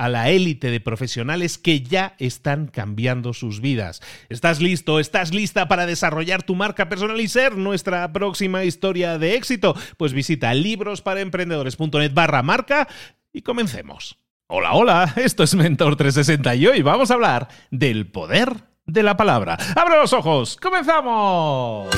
a la élite de profesionales que ya están cambiando sus vidas. ¿Estás listo? ¿Estás lista para desarrollar tu marca personal y ser nuestra próxima historia de éxito? Pues visita librosparaemprendedores.net barra marca y comencemos. Hola, hola, esto es Mentor 360 y hoy vamos a hablar del poder de la palabra. ¡Abre los ojos! ¡Comenzamos!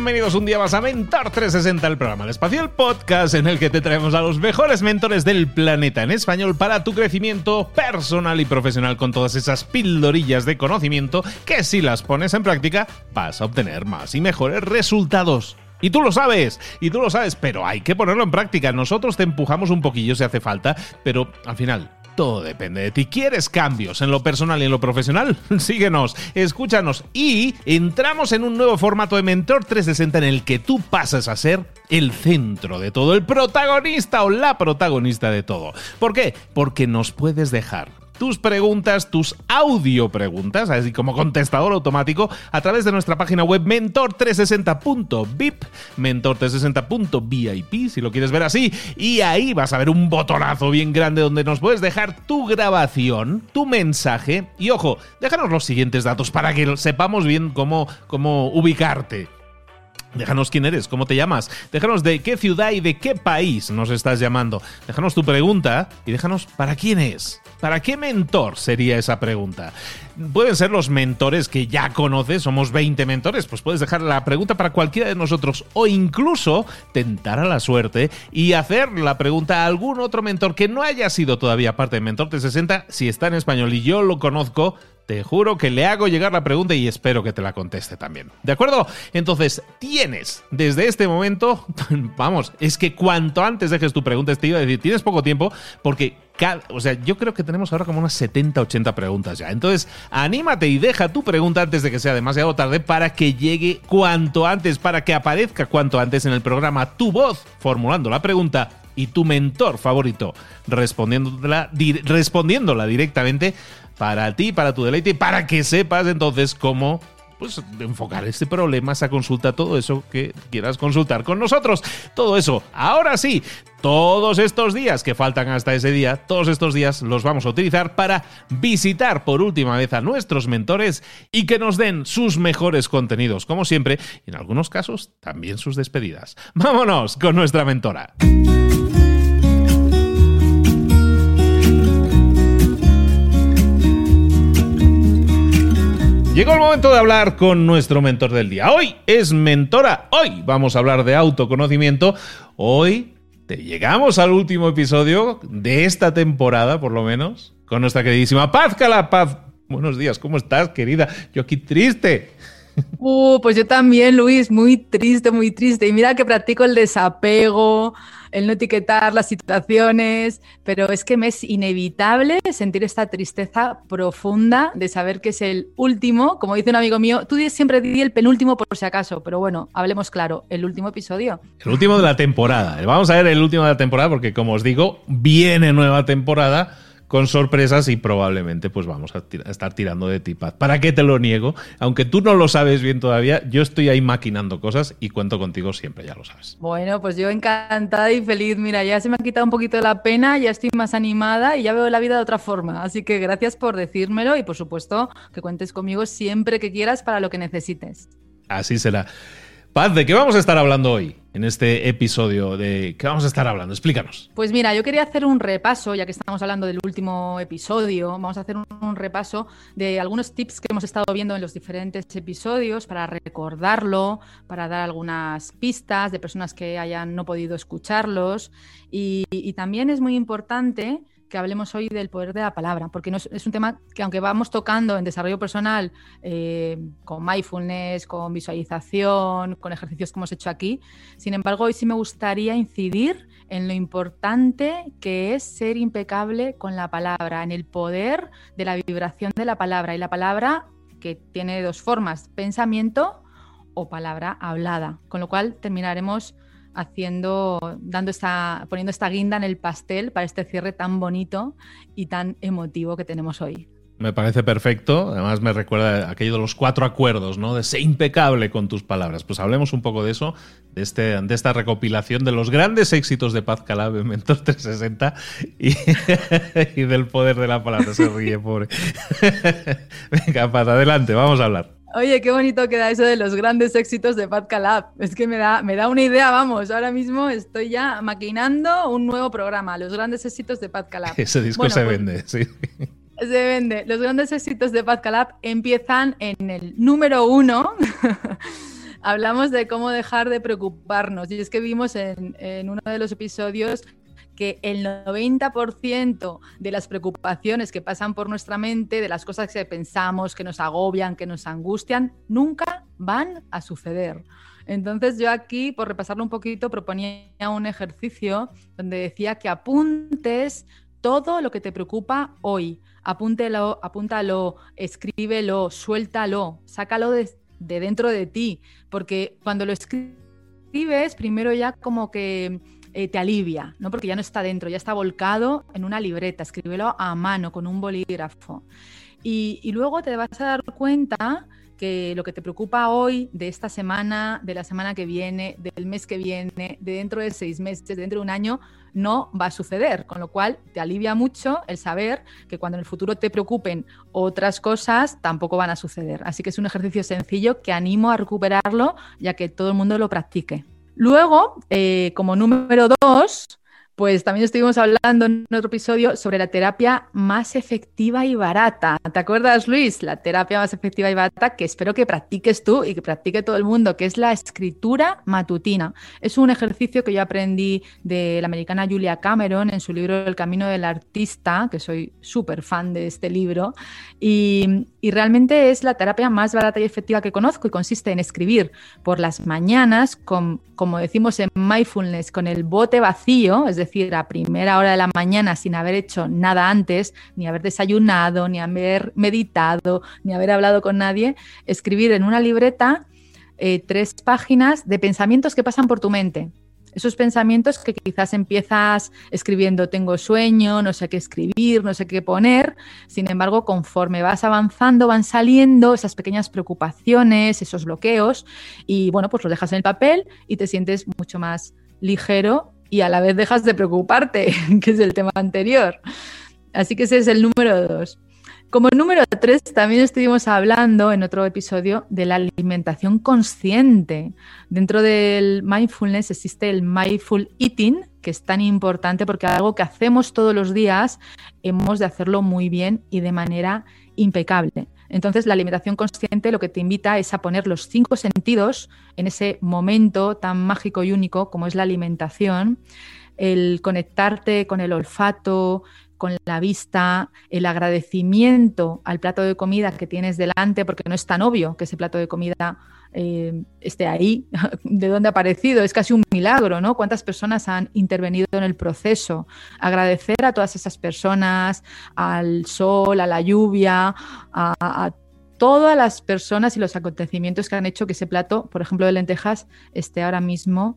Bienvenidos un día más a Mentor 360, el programa El Espacio, podcast en el que te traemos a los mejores mentores del planeta en español para tu crecimiento personal y profesional con todas esas pildorillas de conocimiento que si las pones en práctica vas a obtener más y mejores resultados. Y tú lo sabes, y tú lo sabes, pero hay que ponerlo en práctica. Nosotros te empujamos un poquillo si hace falta, pero al final todo depende de ti. ¿Quieres cambios en lo personal y en lo profesional? Síguenos, escúchanos y entramos en un nuevo formato de Mentor 360 en el que tú pasas a ser el centro de todo, el protagonista o la protagonista de todo. ¿Por qué? Porque nos puedes dejar tus preguntas, tus audio preguntas, así como contestador automático, a través de nuestra página web mentor360.vip, mentor360.vip, si lo quieres ver así, y ahí vas a ver un botonazo bien grande donde nos puedes dejar tu grabación, tu mensaje, y ojo, déjanos los siguientes datos para que sepamos bien cómo, cómo ubicarte. Déjanos quién eres, cómo te llamas, déjanos de qué ciudad y de qué país nos estás llamando. Déjanos tu pregunta y déjanos para quién es. ¿Para qué mentor sería esa pregunta? Pueden ser los mentores que ya conoces, somos 20 mentores, pues puedes dejar la pregunta para cualquiera de nosotros o incluso tentar a la suerte y hacer la pregunta a algún otro mentor que no haya sido todavía parte de Mentor 360 si está en español y yo lo conozco, te juro que le hago llegar la pregunta y espero que te la conteste también. ¿De acuerdo? Entonces, tienes desde este momento, vamos, es que cuanto antes dejes tu pregunta, te iba a decir, tienes poco tiempo porque o sea, yo creo que tenemos ahora como unas 70, 80 preguntas ya. Entonces, anímate y deja tu pregunta antes de que sea demasiado tarde para que llegue cuanto antes, para que aparezca cuanto antes en el programa tu voz formulando la pregunta y tu mentor favorito respondiéndola, respondiéndola directamente para ti, para tu deleite, para que sepas entonces cómo pues, enfocar este problema, esa consulta, todo eso que quieras consultar con nosotros. Todo eso, ahora sí, todos estos días que faltan hasta ese día, todos estos días los vamos a utilizar para visitar por última vez a nuestros mentores y que nos den sus mejores contenidos, como siempre, y en algunos casos también sus despedidas. Vámonos con nuestra mentora. Llegó el momento de hablar con nuestro mentor del día. Hoy es mentora. Hoy vamos a hablar de autoconocimiento. Hoy te llegamos al último episodio de esta temporada, por lo menos, con nuestra queridísima Paz Cala. Paz, Buenos días, ¿cómo estás, querida? Yo aquí triste. Uh, pues yo también, Luis, muy triste, muy triste. Y mira que practico el desapego, el no etiquetar las situaciones, pero es que me es inevitable sentir esta tristeza profunda de saber que es el último, como dice un amigo mío, tú siempre di el penúltimo por si acaso, pero bueno, hablemos claro, el último episodio. El último de la temporada. Vamos a ver el último de la temporada porque como os digo, viene nueva temporada con sorpresas y probablemente pues vamos a, estar tirando de tipaz. ¿Para qué te lo niego? Aunque tú no lo sabes bien todavía, yo estoy ahí maquinando cosas y cuento contigo siempre, ya lo sabes. Bueno, pues yo encantada y feliz. Mira, ya se me ha quitado un poquito la pena, ya estoy más animada y ya veo la vida de otra forma. Así que gracias por decírmelo y por supuesto que cuentes conmigo siempre que quieras para lo que necesites. Así será. Paz, ¿de qué vamos a estar hablando hoy? En este episodio de qué vamos a estar hablando, explícanos. Pues mira, yo quería hacer un repaso, ya que estamos hablando del último episodio, vamos a hacer un, repaso de algunos tips que hemos estado viendo en los diferentes episodios para recordarlo, para dar algunas pistas de personas que hayan no podido escucharlos. y también es muy importante que hablemos hoy del poder de la palabra, porque no es, un tema que aunque vamos tocando en desarrollo personal eh, con mindfulness, con visualización, con ejercicios que hemos hecho aquí, sin embargo hoy sí me gustaría incidir en lo importante que es ser impecable con la palabra, en el poder de la vibración de la palabra y la palabra que tiene dos formas, pensamiento o palabra hablada, con lo cual terminaremos haciendo, dando esta, poniendo esta guinda en el pastel para este cierre tan bonito y tan emotivo que tenemos hoy. Me parece perfecto. Además, me recuerda aquello de los cuatro acuerdos, ¿no? De ser impecable con tus palabras. Pues hablemos un poco de eso, de, este, de esta recopilación de los grandes éxitos de Paz Calab en Mentor 360 y, y del poder de la palabra. Se ríe, pobre. Venga, Paz, adelante, vamos a hablar. Oye, qué bonito queda eso de los grandes éxitos de Pat Calab. Es que me da, me da una idea, vamos. Ahora mismo estoy ya maquinando un nuevo programa, los grandes éxitos de Pat Calab. Ese disco se pues, vende, sí. Se vende. Los grandes éxitos de Pat Calab empiezan en el número uno. Hablamos de cómo dejar de preocuparnos. Y es que vimos en, en uno de los episodios que el 90% de las preocupaciones que pasan por nuestra mente, de las cosas que pensamos, que nos agobian, que nos angustian, nunca van a suceder. Entonces yo aquí, por repasarlo un poquito, proponía un ejercicio donde decía que apuntes todo lo que te preocupa hoy. Apúntelo, apúntalo, escríbelo, suéltalo, sácalo de, de dentro de ti, porque cuando lo escribes, primero ya como que eh, te alivia, ¿no? Porque ya no está dentro, ya está volcado en una libreta, escríbelo a mano con un bolígrafo. Y, y, luego te vas a dar cuenta que lo que te preocupa hoy, de esta semana, de la semana que viene, del mes que viene, de dentro de seis meses, de dentro de un año, no va a suceder. Con lo cual te alivia mucho el saber que cuando en el futuro te preocupen otras cosas, tampoco van a suceder. Así que es un ejercicio sencillo que animo a recuperarlo, ya que todo el mundo lo practique. Luego, eh, como número dos, pues también estuvimos hablando en otro episodio sobre la terapia más efectiva y barata. ¿Te acuerdas, Luis? La terapia más efectiva y barata que espero que practiques tú y que practique todo el mundo, que es la escritura matutina. Es un ejercicio que yo aprendí de la americana Julia Cameron en su libro El camino del artista, que soy súper fan de este libro, y, realmente es la terapia más barata y efectiva que conozco y consiste en escribir por las mañanas, como decimos en mindfulness, con el bote vacío, es decir, decir, a primera hora de la mañana sin haber hecho nada antes, ni haber desayunado, ni haber meditado, ni haber hablado con nadie, escribir en una libreta eh, tres páginas de pensamientos que pasan por tu mente. Esos pensamientos que quizás empiezas escribiendo, tengo sueño, no sé qué escribir, no sé qué poner. Sin embargo, conforme vas avanzando, van saliendo esas pequeñas preocupaciones, esos bloqueos, y bueno, pues los dejas en el papel y te sientes mucho más ligero y a la vez dejas de preocuparte, que es el tema anterior. Así que ese es el número dos. Como número tres, también estuvimos hablando en otro episodio de la alimentación consciente. Dentro del mindfulness existe el mindful eating, que es tan importante porque algo que hacemos todos los días hemos de hacerlo muy bien y de manera impecable. Entonces, la alimentación consciente lo que te invita es a poner los cinco sentidos en ese momento tan mágico y único como es la alimentación, el conectarte con el olfato, con la vista, el agradecimiento al plato de comida que tienes delante, porque no es tan obvio que ese plato de comida eh, esté ahí, de dónde ha aparecido, es casi un milagro, ¿no? ¿Cuántas personas han intervenido en el proceso? Agradecer a todas esas personas, al sol, a la lluvia, a, todas las personas y los acontecimientos que han hecho que ese plato, por ejemplo, de lentejas, esté ahora mismo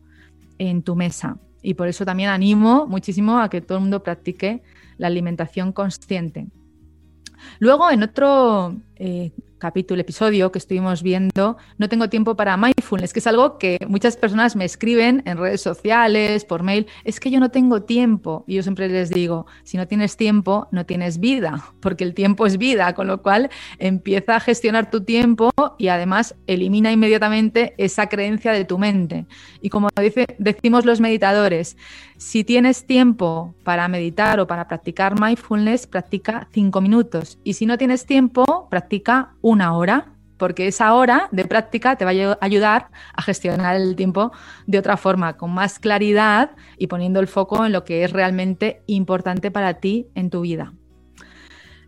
en tu mesa. Y por eso también animo muchísimo a que todo el mundo practique la alimentación consciente. Luego, en otro eh, capítulo, episodio que estuvimos viendo, no tengo tiempo para mindfulness, que es algo que muchas personas me escriben en redes sociales, por mail, es que yo no tengo tiempo. Y yo siempre les digo, si no tienes tiempo, no tienes vida, porque el tiempo es vida, con lo cual empieza a gestionar tu tiempo y además elimina inmediatamente esa creencia de tu mente. Y como dice, decimos los meditadores, si tienes tiempo para meditar o para practicar mindfulness, practica cinco minutos. Y si no tienes tiempo, practica una hora, porque esa hora de práctica te va a ayudar a gestionar el tiempo de otra forma, con más claridad y poniendo el foco en lo que es realmente importante para ti en tu vida.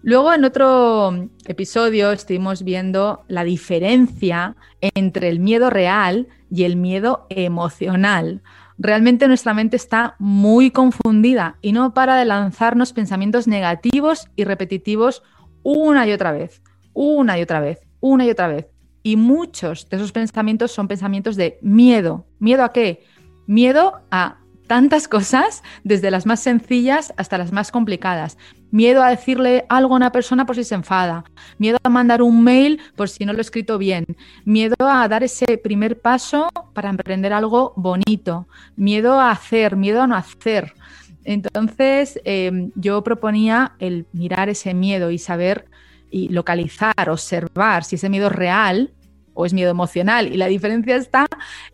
Luego en otro episodio estuvimos viendo la diferencia entre el miedo real y el miedo emocional. Realmente nuestra mente está muy confundida y no para de lanzarnos pensamientos negativos y repetitivos una y otra vez, una y otra vez, una y otra vez. Y muchos de esos pensamientos son pensamientos de miedo. ¿Miedo a qué? Miedo a tantas cosas, desde las más sencillas hasta las más complicadas. Miedo a decirle algo a una persona por si se enfada. Miedo a mandar un mail por si no lo he escrito bien. Miedo a dar ese primer paso para emprender algo bonito. Miedo a hacer, miedo a no hacer. Entonces, em, yo proponía el mirar ese miedo y saber y localizar, observar si ese miedo es real o es miedo emocional. Y la diferencia está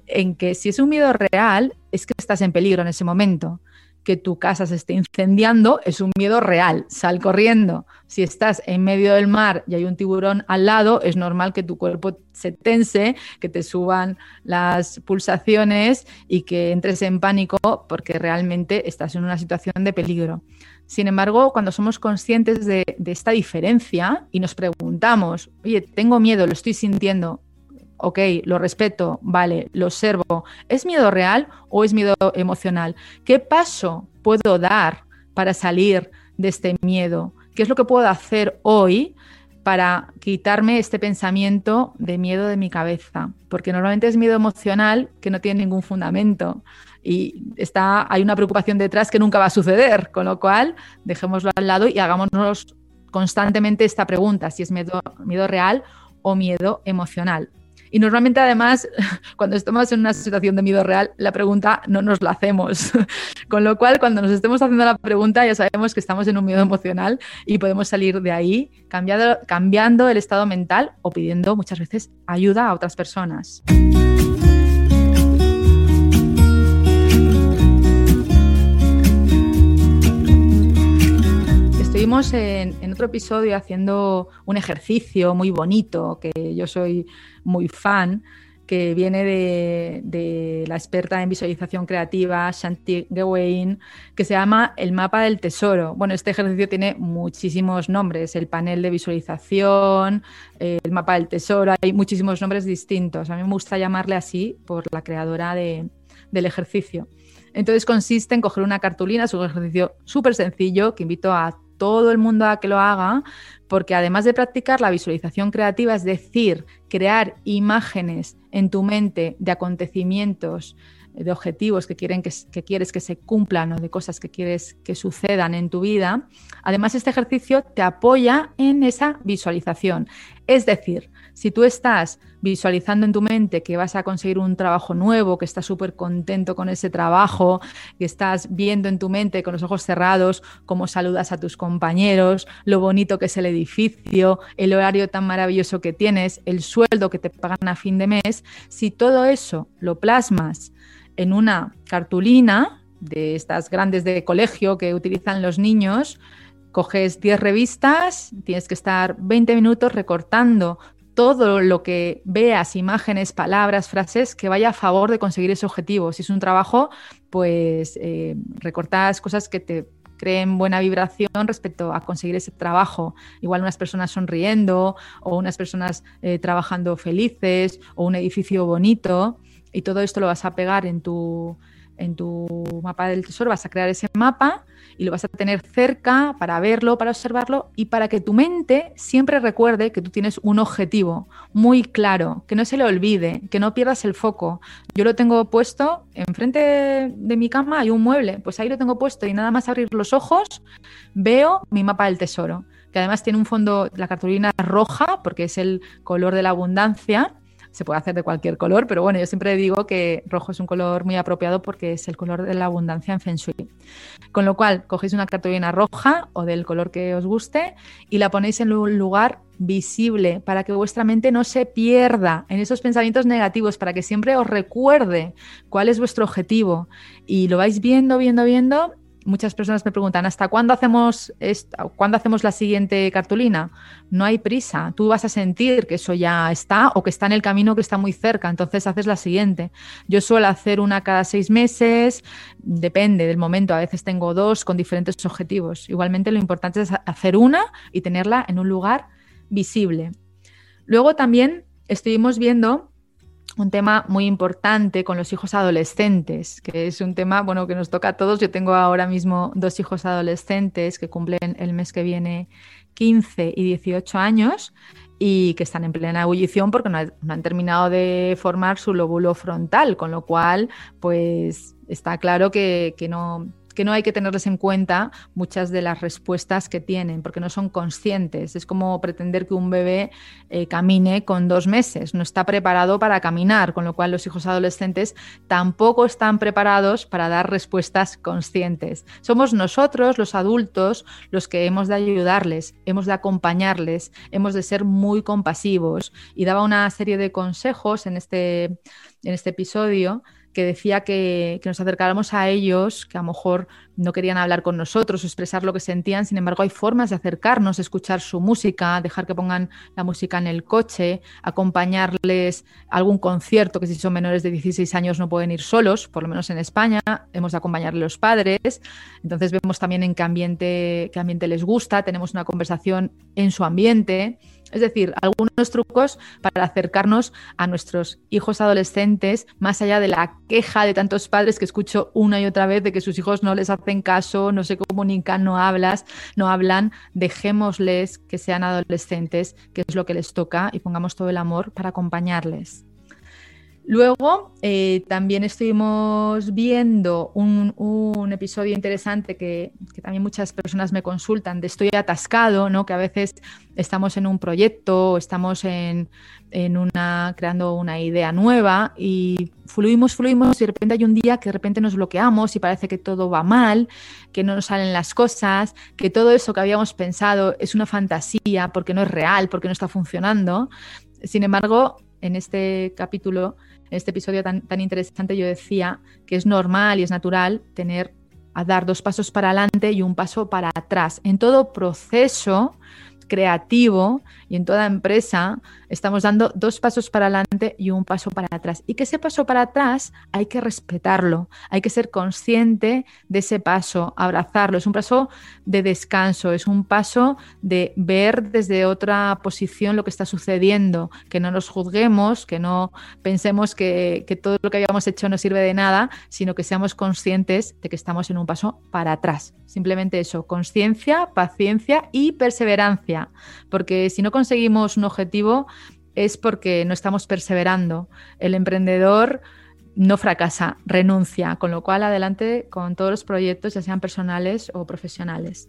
en que si es un miedo real, es que estás en peligro en ese momento que tu casa se esté incendiando es un miedo real, sal corriendo. Si estás en medio del mar y hay un tiburón al lado, es normal que tu cuerpo se tense, que te suban las pulsaciones y que entres en pánico porque realmente estás en una situación de peligro. Sin embargo, cuando somos conscientes de, esta diferencia y nos preguntamos, oye, tengo miedo, lo estoy sintiendo, ok, lo respeto, vale, lo observo. ¿Es miedo real o es miedo emocional? ¿Qué paso puedo dar para salir de este miedo? ¿Qué es lo que puedo hacer hoy para quitarme este pensamiento de miedo de mi cabeza? Porque normalmente es miedo emocional que no tiene ningún fundamento y está, hay una preocupación detrás que nunca va a suceder, con lo cual dejémoslo al lado y hagámonos constantemente esta pregunta, si es miedo, miedo real o miedo emocional. Y normalmente además, cuando estamos en una situación de miedo real, la pregunta no nos la hacemos. Con lo cual, cuando nos estemos haciendo la pregunta, ya sabemos que estamos en un miedo emocional y podemos salir de ahí cambiando, cambiando el estado mental o pidiendo muchas veces ayuda a otras personas. Estuvimos en, otro episodio haciendo un ejercicio muy bonito, que yo soy muy fan, que viene de, la experta en visualización creativa Shanti Gawain, que se llama el mapa del tesoro. Bueno, este ejercicio tiene muchísimos nombres, el panel de visualización, el mapa del tesoro, hay muchísimos nombres distintos. A mí me gusta llamarle así por la creadora del ejercicio. Entonces consiste en coger una cartulina, es un ejercicio súper sencillo que invito a todo el mundo a que lo haga, porque además de practicar la visualización creativa, es decir, crear imágenes en tu mente de acontecimientos, de objetivos que, quieren que, quieres que se cumplan o de cosas que quieres que sucedan en tu vida, además este ejercicio te apoya en esa visualización. Es decir, si tú estás visualizando en tu mente que vas a conseguir un trabajo nuevo, que estás súper contento con ese trabajo, que estás viendo en tu mente con los ojos cerrados cómo saludas a tus compañeros, lo bonito que es el edificio, el horario tan maravilloso que tienes, el sueldo que te pagan a fin de mes, si todo eso lo plasmas en una cartulina de estas grandes de colegio que utilizan los niños, coges 10 revistas, tienes que estar 20 minutos recortando todo lo que veas, imágenes, palabras, frases, que vaya a favor de conseguir ese objetivo. Si es un trabajo, pues eh, recortas cosas que te, creen buena vibración respecto a conseguir ese trabajo. Igual unas personas sonriendo o unas personas eh, trabajando felices o un edificio bonito y todo esto lo vas a pegar en tu, en tu mapa del tesoro, vas a crear ese mapa y lo vas a tener cerca para verlo, para observarlo y para que tu mente siempre recuerde que tú tienes un objetivo muy claro, que no se le olvide, que no pierdas el foco. Yo lo tengo puesto enfrente de mi cama, hay un mueble, pues ahí lo tengo puesto y nada más abrir los ojos veo mi mapa del tesoro, que además tiene un fondo, la cartulina roja porque es el color de la abundancia se puede hacer de cualquier color, pero bueno, yo siempre digo que rojo es un color muy apropiado porque es el color de la abundancia en Feng Shui. Con lo cual, cogéis una cartulina roja o del color que os guste y la ponéis en un lugar visible para que vuestra mente no se pierda en esos pensamientos negativos, para que siempre os recuerde cuál es vuestro objetivo y lo vais viendo, viendo, viendo muchas personas me preguntan, ¿hasta cuándo hacemos, cuándo hacemos la siguiente cartulina? No hay prisa, tú vas a sentir que eso ya está o que está en el camino que está muy cerca, entonces haces la siguiente. Yo suelo hacer una cada seis meses, depende del momento, a veces tengo dos con diferentes objetivos. Igualmente lo importante es hacer una y tenerla en un lugar visible. Luego también estuvimos viendo un tema muy importante con los hijos adolescentes, que es un tema bueno que nos toca a todos. Yo tengo ahora mismo dos hijos adolescentes que cumplen el mes que viene 15 y 18 años y que están en plena ebullición porque no, han terminado de formar su lóbulo frontal, con lo cual pues está claro que, que no que no hay que tenerles en cuenta muchas de las respuestas que tienen, porque no son conscientes. Es como pretender que un bebé eh, camine con dos meses, no está preparado para caminar, con lo cual los hijos adolescentes tampoco están preparados para dar respuestas conscientes. Somos nosotros, los adultos, los que hemos de ayudarles, hemos de acompañarles, hemos de ser muy compasivos. Y daba una serie de consejos en este, en este episodio que decía que, nos acercáramos a ellos, que a lo mejor no querían hablar con nosotros o expresar lo que sentían, sin embargo hay formas de acercarnos, escuchar su música, dejar que pongan la música en el coche, acompañarles a algún concierto, que si son menores de 16 años no pueden ir solos, por lo menos en España, hemos de acompañarle a los padres, entonces vemos también en qué ambiente, qué ambiente les gusta, tenemos una conversación en su ambiente. Es decir, algunos trucos para acercarnos a nuestros hijos adolescentes, más allá de la queja de tantos padres que escucho una y otra vez de que sus hijos no les hacen caso, no se comunican, no hablas, no hablan, dejémosles que sean adolescentes, que es lo que les toca, y pongamos todo el amor para acompañarles. Luego eh, también estuvimos viendo un, episodio interesante que, también muchas personas me consultan estoy atascado, ¿no? que a veces estamos en un proyecto, estamos en, una, creando una idea nueva y fluimos, fluimos y de repente hay un día que de repente nos bloqueamos y parece que todo va mal, que no nos salen las cosas, que todo eso que habíamos pensado es una fantasía porque no es real, porque no está funcionando. Sin embargo, en este capítulo este episodio tan, tan interesante yo decía que es normal y es natural tener a dar dos pasos para adelante y un paso para atrás. En todo proceso creativo y en toda empresa estamos dando dos pasos para adelante y un paso para atrás. Y que ese paso para atrás hay que respetarlo, hay que ser consciente de ese paso, abrazarlo. Es un paso de descanso, es un paso de ver desde otra posición lo que está sucediendo, que no nos juzguemos, que no pensemos que, que todo lo que habíamos hecho no sirve de nada, sino que seamos conscientes de que estamos en un paso para atrás. Simplemente eso, conciencia, paciencia y perseverancia, porque si no conseguimos un objetivo es porque no estamos perseverando. El emprendedor no fracasa, renuncia, con lo cual adelante con todos los proyectos, ya sean personales o profesionales.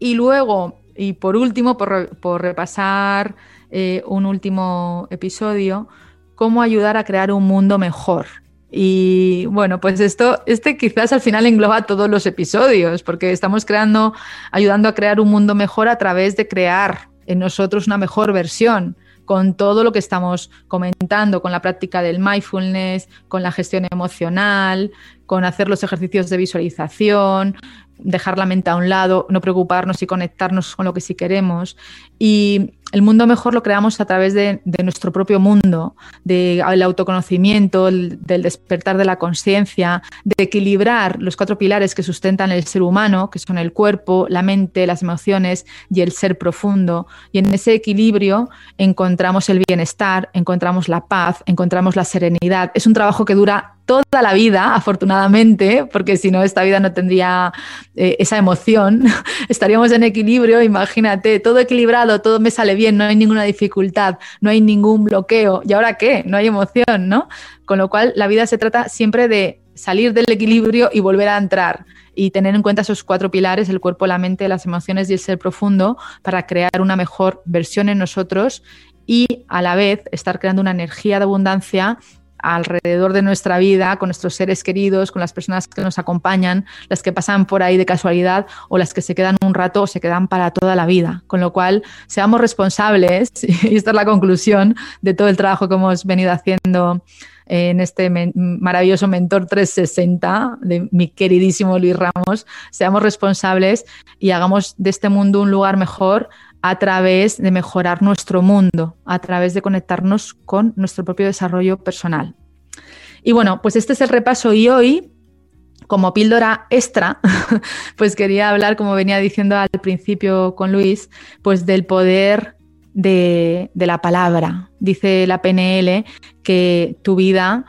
Y luego, y por último, por, repasar eh, un último episodio, cómo ayudar a crear un mundo mejor. Y bueno, pues esto, este quizás al final engloba todos los episodios, porque estamos creando, ayudando a crear un mundo mejor a través de crear en nosotros una mejor versión con todo lo que estamos comentando, con la práctica del mindfulness, con la gestión emocional, con hacer los ejercicios de visualización, dejar la mente a un lado, no preocuparnos y conectarnos con lo que sí queremos. Y el mundo mejor lo creamos a través de, nuestro propio mundo, del autoconocimiento, del despertar de la conciencia, de equilibrar los cuatro pilares que sustentan el ser humano, que son el cuerpo, la mente, las emociones y el ser profundo. Y en ese equilibrio encontramos el bienestar, encontramos la paz, encontramos la serenidad. Es un trabajo que dura toda la vida, afortunadamente, porque si no, esta vida no tendría eh, esa emoción. Estaríamos en equilibrio, imagínate, todo equilibrado, todo me sale bien, no hay ninguna dificultad, no hay ningún bloqueo. ¿Y ahora qué? No hay emoción, ¿no? Con lo cual, la vida se trata siempre de salir del equilibrio y volver a entrar y tener en cuenta esos cuatro pilares, el cuerpo, la mente, las emociones y el ser profundo, para crear una mejor versión en nosotros y a la vez estar creando una energía de abundancia alrededor de nuestra vida, con nuestros seres queridos, con las personas que nos acompañan, las que pasan por ahí de casualidad o las que se quedan un rato o se quedan para toda la vida. Con lo cual, seamos responsables, y esta es la conclusión de todo el trabajo que hemos venido haciendo en este maravilloso Mentor 360 de mi queridísimo Luis Ramos, seamos responsables y hagamos de este mundo un lugar mejor a través de mejorar nuestro mundo, a través de conectarnos con nuestro propio desarrollo personal. Y bueno, pues este es el repaso y hoy, como píldora extra, pues quería hablar, como venía diciendo al principio con Luis, pues del poder de, de la palabra. Dice la PNL que tu vida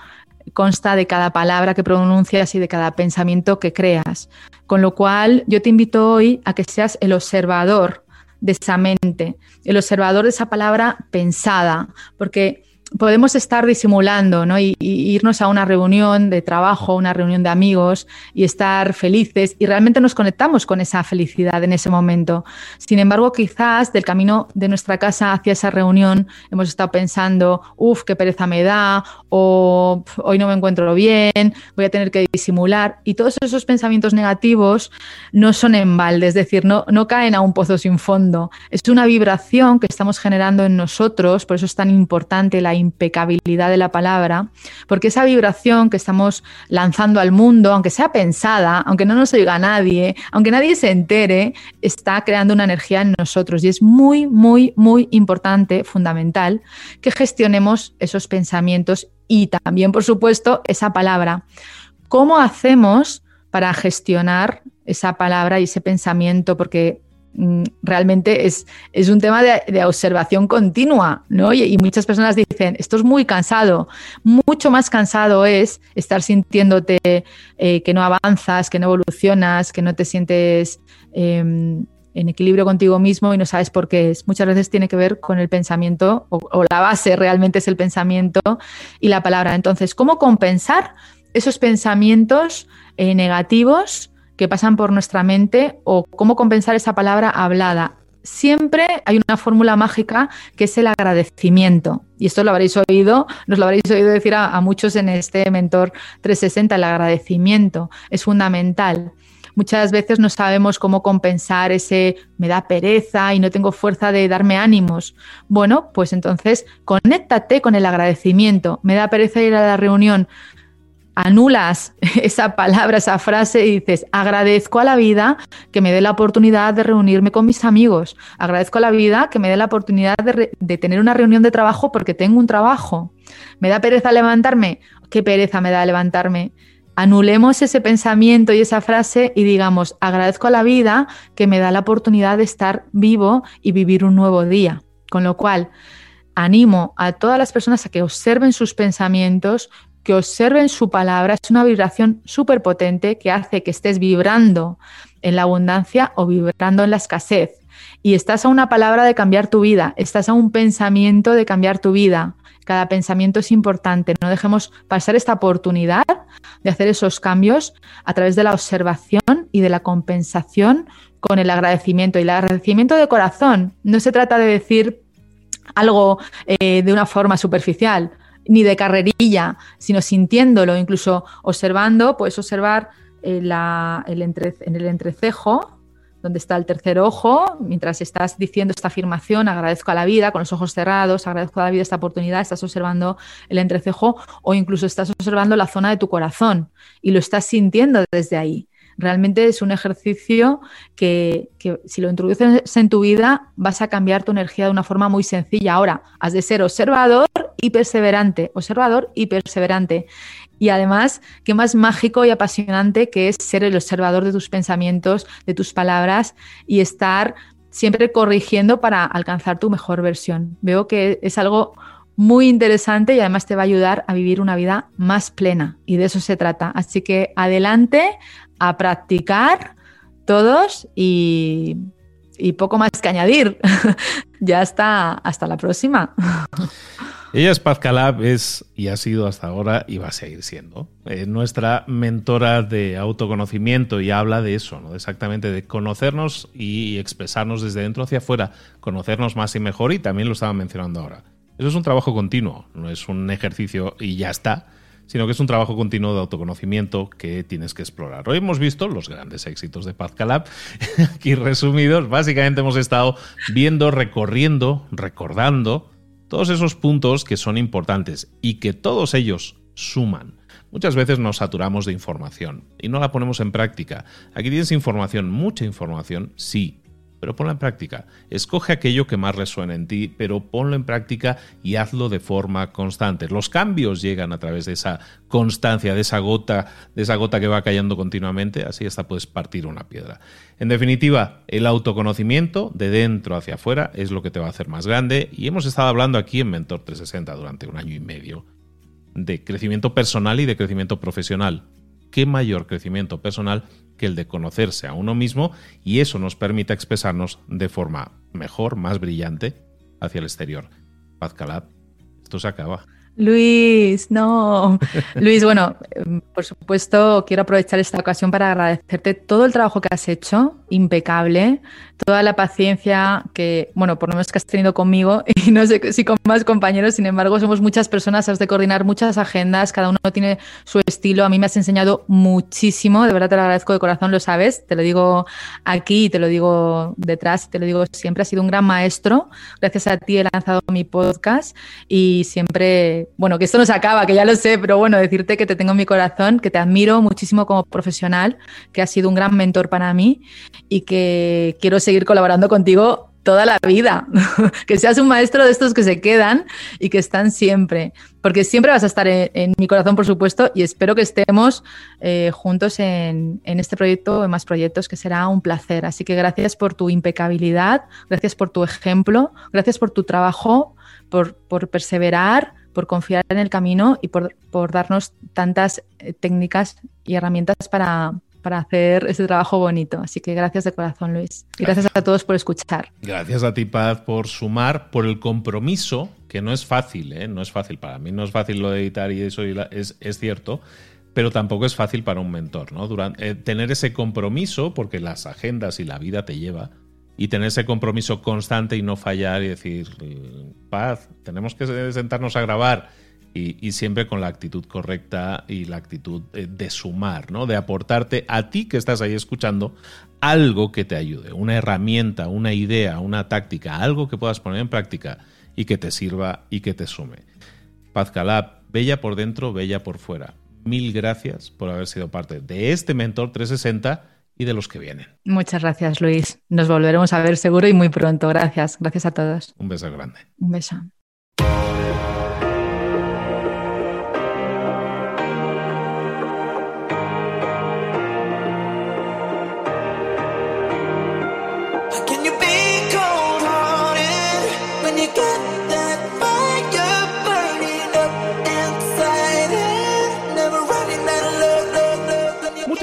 consta de cada palabra que pronuncias y de cada pensamiento que creas. Con lo cual, yo te invito hoy a que seas el observador de esa mente, el observador de esa palabra pensada, porque podemos estar disimulando ¿no? y, irnos a una reunión de trabajo, una reunión de amigos y estar felices y realmente nos conectamos con esa felicidad en ese momento. Sin embargo, quizás del camino de nuestra casa hacia esa reunión hemos estado pensando, uff, qué pereza me da o hoy no me encuentro bien, voy a tener que disimular y todos esos pensamientos negativos no son en balde, es decir, no, no caen a un pozo sin fondo. Es una vibración que estamos generando en nosotros, por eso es tan importante la impecabilidad de la palabra, porque esa vibración que estamos lanzando al mundo, aunque sea pensada, aunque no nos oiga nadie, aunque nadie se entere, está creando una energía en nosotros y es muy, muy, muy importante, fundamental, que gestionemos esos pensamientos y también, por supuesto, esa palabra. ¿Cómo hacemos para gestionar esa palabra y ese pensamiento? Porque realmente es, es un tema de, observación continua, ¿no? Y, muchas personas dicen, esto es muy cansado. Mucho más cansado es estar sintiéndote eh, que no avanzas, que no evolucionas, que no te sientes em, en equilibrio contigo mismo y no sabes por qué es. Muchas veces tiene que ver con el pensamiento o, la base realmente es el pensamiento y la palabra. Entonces, ¿cómo compensar esos pensamientos eh, negativos? Que pasan por nuestra mente o cómo compensar esa palabra hablada. Siempre hay una fórmula mágica que es el agradecimiento. Y esto lo habréis oído, nos lo habréis oído decir a, muchos en este Mentor 360, el agradecimiento es fundamental. Muchas veces no sabemos cómo compensar ese me da pereza y no tengo fuerza de darme ánimos. Bueno, pues entonces conéctate con el agradecimiento. Me da pereza ir a la reunión anulas esa palabra, esa frase y dices, agradezco a la vida que me dé la oportunidad de reunirme con mis amigos, agradezco a la vida que me dé la oportunidad de, tener una reunión de trabajo porque tengo un trabajo. ¿Me da pereza levantarme? ¿Qué pereza me da levantarme? Anulemos ese pensamiento y esa frase y digamos, agradezco a la vida que me da la oportunidad de estar vivo y vivir un nuevo día. Con lo cual, animo a todas las personas a que observen sus pensamientos, que observen su palabra. Es una vibración súper potente que hace que estés vibrando en la abundancia o vibrando en la escasez. Y estás a una palabra de cambiar tu vida, estás a un pensamiento de cambiar tu vida. Cada pensamiento es importante. No dejemos pasar esta oportunidad de hacer esos cambios a través de la observación y de la compensación con el agradecimiento. Y el agradecimiento de corazón no se trata de decir algo eh, de una forma superficial ni de carrerilla, sino sintiéndolo, incluso observando, puedes observar eh, en el entrecejo, donde está el tercer ojo, mientras estás diciendo esta afirmación, agradezco a la vida, con los ojos cerrados, agradezco a la vida esta oportunidad, estás observando el entrecejo o incluso estás observando la zona de tu corazón y lo estás sintiendo desde ahí. Realmente es un ejercicio que, si lo introduces en tu vida vas a cambiar tu energía de una forma muy sencilla. Ahora, has de ser observador y perseverante, observador y perseverante. Y además, qué más mágico y apasionante que es ser el observador de tus pensamientos, de tus palabras y estar siempre corrigiendo para alcanzar tu mejor versión. Veo que es algo muy interesante y además te va a ayudar a vivir una vida más plena y de eso se trata. Así que adelante a practicar todos y, y poco más que añadir. ya está, hasta la próxima. Ella es Paz Calab, es y ha sido hasta ahora y va a seguir siendo eh, nuestra mentora de autoconocimiento y habla de eso, ¿no? exactamente de conocernos y expresarnos desde dentro hacia afuera, conocernos más y mejor y también lo estaba mencionando ahora. Eso es un trabajo continuo, no es un ejercicio y ya está, sino que es un trabajo continuo de autoconocimiento que tienes que explorar. Hoy hemos visto los grandes éxitos de Paz Calab, aquí resumidos. Básicamente hemos estado viendo, recorriendo, recordando todos esos puntos que son importantes y que todos ellos suman. Muchas veces nos saturamos de información y no la ponemos en práctica. Aquí tienes información, mucha información, sí, pero ponlo en práctica. Escoge aquello que más resuena en ti, pero ponlo en práctica y hazlo de forma constante. Los cambios llegan a través de esa constancia, de esa gota, de esa gota que va cayendo continuamente, así hasta puedes partir una piedra. En definitiva, el autoconocimiento de dentro hacia afuera es lo que te va a hacer más grande y hemos estado hablando aquí en Mentor 360 durante un año y medio de crecimiento personal y de crecimiento profesional. ¿Qué mayor crecimiento personal que el de conocerse a uno mismo y eso nos permite expresarnos de forma mejor, más brillante hacia el exterior. Paz Calab, esto se acaba. Luis, no. Luis, bueno, em, por supuesto quiero aprovechar esta ocasión para agradecerte todo el trabajo que has hecho, impecable, toda la paciencia que, bueno, por lo menos que has tenido conmigo y no sé si con más compañeros, sin embargo, somos muchas personas, has de coordinar muchas agendas, cada uno tiene su estilo, a mí me has enseñado muchísimo, de verdad te lo agradezco de corazón, lo sabes, te lo digo aquí, te lo digo detrás, te lo digo siempre, has sido un gran maestro, gracias a ti he lanzado mi podcast y siempre bueno, que esto no se acaba, que ya lo sé, pero bueno, decirte que te tengo en mi corazón, que te admiro muchísimo como profesional, que has sido un gran mentor para mí y que quiero seguir colaborando contigo toda la vida, que seas un maestro de estos que se quedan y que están siempre, porque siempre vas a estar en, mi corazón, por supuesto, y espero que estemos eh, juntos en, este proyecto o en más proyectos, que será un placer. Así que gracias por tu impecabilidad, gracias por tu ejemplo, gracias por tu trabajo, por perseverar, por confiar en el camino y por, darnos tantas eh, técnicas y herramientas para, hacer ese trabajo bonito. Así que gracias de corazón, Luis. Y gracias a todos por escuchar. Gracias a ti, Paz, por sumar, por el compromiso, que no es fácil, ¿eh? no es fácil para mí, no es fácil lo de editar y eso es, es cierto, pero tampoco es fácil para un mentor, ¿no? Durante, eh, tener ese compromiso, porque las agendas y la vida te lleva, y tener ese compromiso constante y no fallar y decir, paz, tenemos que sentarnos a grabar y, siempre con la actitud correcta y la actitud de sumar, ¿no? De aportarte a ti que estás ahí escuchando algo que te ayude, una herramienta, una idea, una táctica, algo que puedas poner en práctica y que te sirva y que te sume. Paz Calab, bella por dentro, bella por fuera. Mil gracias por haber sido parte de este Mentor 360 y de los que vienen. Muchas gracias, Luis. Nos volveremos a ver seguro y muy pronto. Gracias. Gracias a todos. Un beso grande. Un beso.